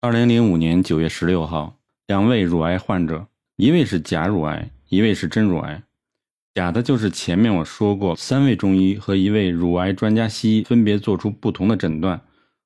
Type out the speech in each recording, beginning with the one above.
二零零五年九月十六号，两位乳癌患者，一位是假乳癌，一位是真乳癌。假的就是前面我说过，三位中医和一位乳癌专家西医分别做出不同的诊断。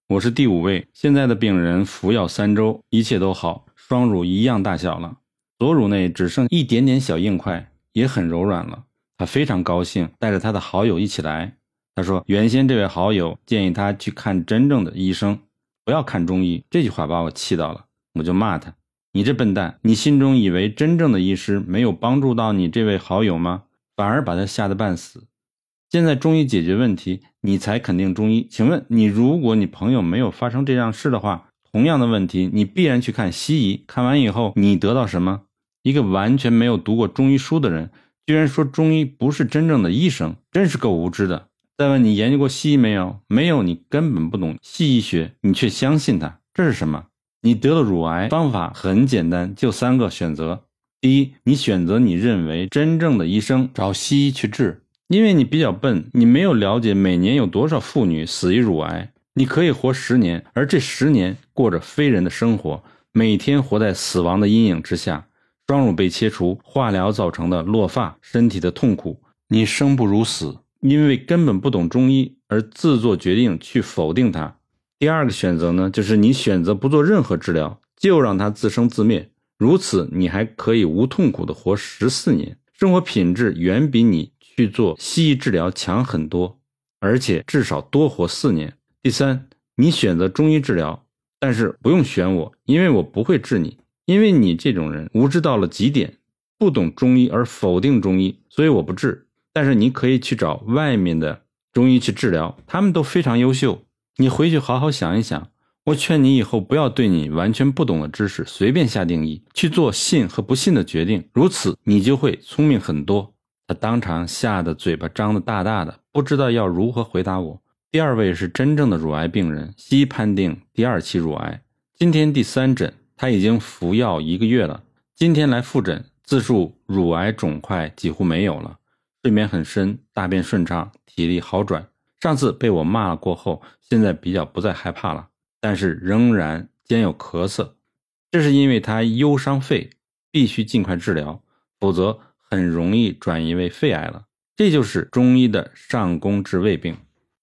我是第五位，现在的病人服药三周，一切都好，双乳一样大小了，左乳内只剩一点点小硬块，也很柔软了。他非常高兴，带着他的好友一起来。他说，原先这位好友建议他去看真正的医生。不要看中医这句话把我气到了，我就骂他：“你这笨蛋！你心中以为真正的医师没有帮助到你这位好友吗？反而把他吓得半死。现在中医解决问题，你才肯定中医？请问你，如果你朋友没有发生这样事的话，同样的问题你必然去看西医，看完以后你得到什么？一个完全没有读过中医书的人，居然说中医不是真正的医生，真是够无知的。”再问你研究过西医没有？没有，你根本不懂西医学，你却相信它，这是什么？你得了乳癌，方法很简单，就三个选择：第一，你选择你认为真正的医生，找西医去治，因为你比较笨，你没有了解每年有多少妇女死于乳癌。你可以活十年，而这十年过着非人的生活，每天活在死亡的阴影之下，双乳被切除，化疗造成的落发，身体的痛苦，你生不如死。因为根本不懂中医而自作决定去否定它。第二个选择呢，就是你选择不做任何治疗，就让它自生自灭。如此，你还可以无痛苦的活十四年，生活品质远比你去做西医治疗强很多，而且至少多活四年。第三，你选择中医治疗，但是不用选我，因为我不会治你，因为你这种人无知到了极点，不懂中医而否定中医，所以我不治。但是你可以去找外面的中医去治疗，他们都非常优秀。你回去好好想一想。我劝你以后不要对你完全不懂的知识随便下定义，去做信和不信的决定，如此你就会聪明很多。他当场吓得嘴巴张得大大的，不知道要如何回答我。第二位是真正的乳癌病人，西医判定第二期乳癌，今天第三诊，他已经服药一个月了。今天来复诊，自述乳癌肿块几乎没有了。睡眠很深，大便顺畅，体力好转。上次被我骂了过后，现在比较不再害怕了，但是仍然兼有咳嗽，这是因为他忧伤肺，必须尽快治疗，否则很容易转移为肺癌了。这就是中医的上攻治胃病。